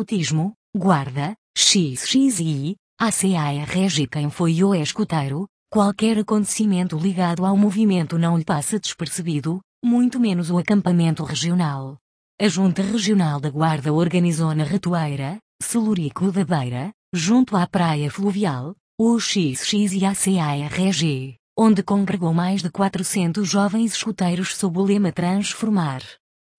escutismo, guarda, XXI, ACARG quem foi o escuteiro, qualquer acontecimento ligado ao movimento não lhe passa despercebido, muito menos o acampamento regional. A Junta Regional da Guarda organizou na Ratoeira, Celurico da Beira, junto à Praia Fluvial, o XX e a onde congregou mais de 400 jovens escuteiros sob o lema Transformar.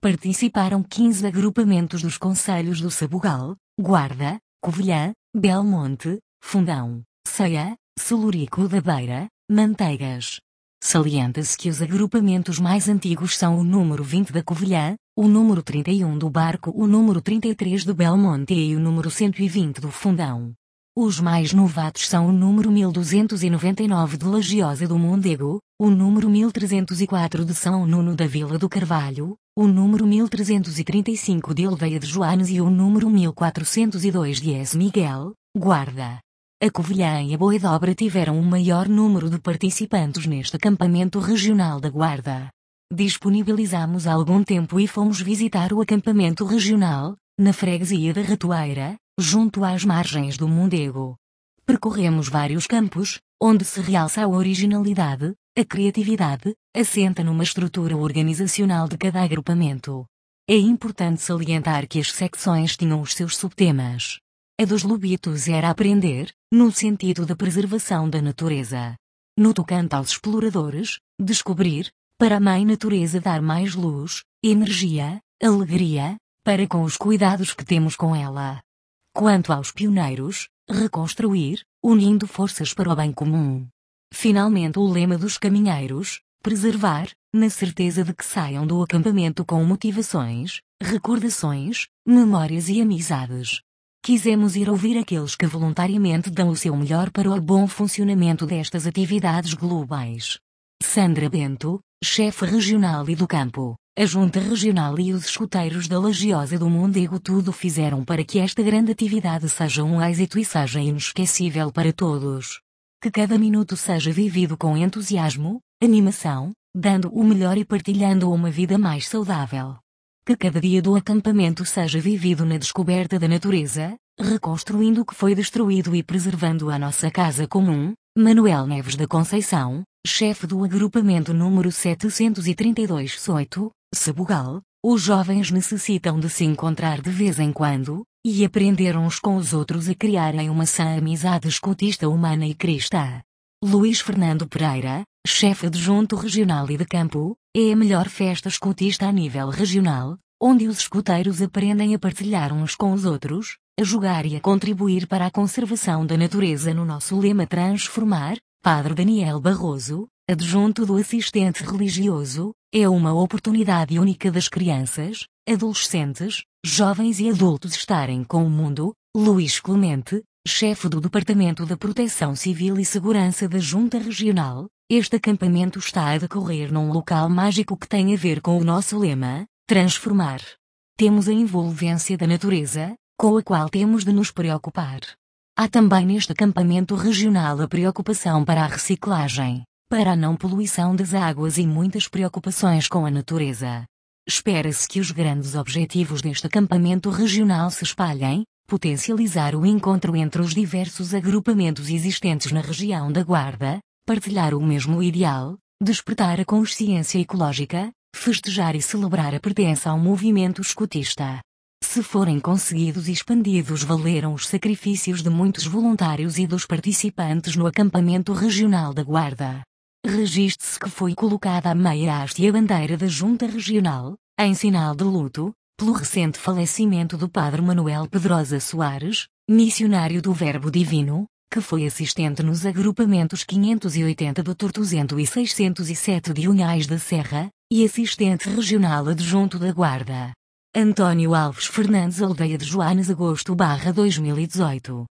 Participaram 15 agrupamentos dos conselhos do Sabugal, Guarda, Covilhã, Belmonte, Fundão, Ceia, Celurico da Beira, Manteigas. Salienta-se que os agrupamentos mais antigos são o número 20 da Covilhã, o número 31 do Barco, o número 33 do Belmonte e o número 120 do Fundão. Os mais novatos são o número 1299 de Lagiosa do Mondego, o número 1304 de São Nuno da Vila do Carvalho, o número 1335 de Aldeia de Joanes e o número 1402 de S. Miguel, Guarda. A Covilhã e a Boedobra tiveram o maior número de participantes neste acampamento regional da Guarda. Disponibilizamos algum tempo e fomos visitar o acampamento regional, na freguesia da Ratoeira, junto às margens do Mondego. Percorremos vários campos, onde se realça a originalidade, a criatividade, assenta numa estrutura organizacional de cada agrupamento. É importante salientar que as secções tinham os seus subtemas. A dos lobitos era aprender, no sentido da preservação da natureza. No tocante aos exploradores, descobrir, para a mãe natureza dar mais luz, energia, alegria, para com os cuidados que temos com ela. Quanto aos pioneiros, reconstruir, unindo forças para o bem comum. Finalmente o lema dos caminheiros, preservar, na certeza de que saiam do acampamento com motivações, recordações, memórias e amizades. Quisemos ir ouvir aqueles que voluntariamente dão o seu melhor para o bom funcionamento destas atividades globais. Sandra Bento, chefe regional e do campo, a Junta Regional e os escuteiros da Lagiosa do Mondego tudo fizeram para que esta grande atividade seja um êxito e seja inesquecível para todos. Que cada minuto seja vivido com entusiasmo, animação, dando o melhor e partilhando uma vida mais saudável. Que cada dia do acampamento seja vivido na descoberta da natureza, reconstruindo o que foi destruído e preservando a nossa casa comum. Manuel Neves da Conceição, chefe do agrupamento número 732 Soito, Sabugal, os jovens necessitam de se encontrar de vez em quando, e aprender uns com os outros a criarem uma sã amizade escutista humana e cristã. Luís Fernando Pereira, chefe adjunto regional e de campo, é a melhor festa escutista a nível regional, onde os escuteiros aprendem a partilhar uns com os outros, a jogar e a contribuir para a conservação da natureza no nosso lema Transformar, Padre Daniel Barroso, adjunto do assistente religioso, é uma oportunidade única das crianças, adolescentes, jovens e adultos estarem com o mundo. Luís Clemente, chefe do Departamento da Proteção Civil e Segurança da Junta Regional, este acampamento está a decorrer num local mágico que tem a ver com o nosso lema: transformar. Temos a envolvência da natureza, com a qual temos de nos preocupar. Há também neste acampamento regional a preocupação para a reciclagem, para a não poluição das águas e muitas preocupações com a natureza. Espera-se que os grandes objetivos deste acampamento regional se espalhem, potencializar o encontro entre os diversos agrupamentos existentes na região da Guarda, partilhar o mesmo ideal, despertar a consciência ecológica, festejar e celebrar a pertença ao movimento escutista. Se forem conseguidos e expandidos, valeram os sacrifícios de muitos voluntários e dos participantes no acampamento regional da Guarda. Registre-se que foi colocada a meia haste e a bandeira da Junta Regional, em sinal de luto, pelo recente falecimento do Padre Manuel Pedrosa Soares, missionário do Verbo Divino, que foi assistente nos agrupamentos 580 do Tortuzento e 607 de Unhais da Serra, e assistente regional adjunto da Guarda. Antônio Alves Fernandes Aldeia de Joanes Agosto 2018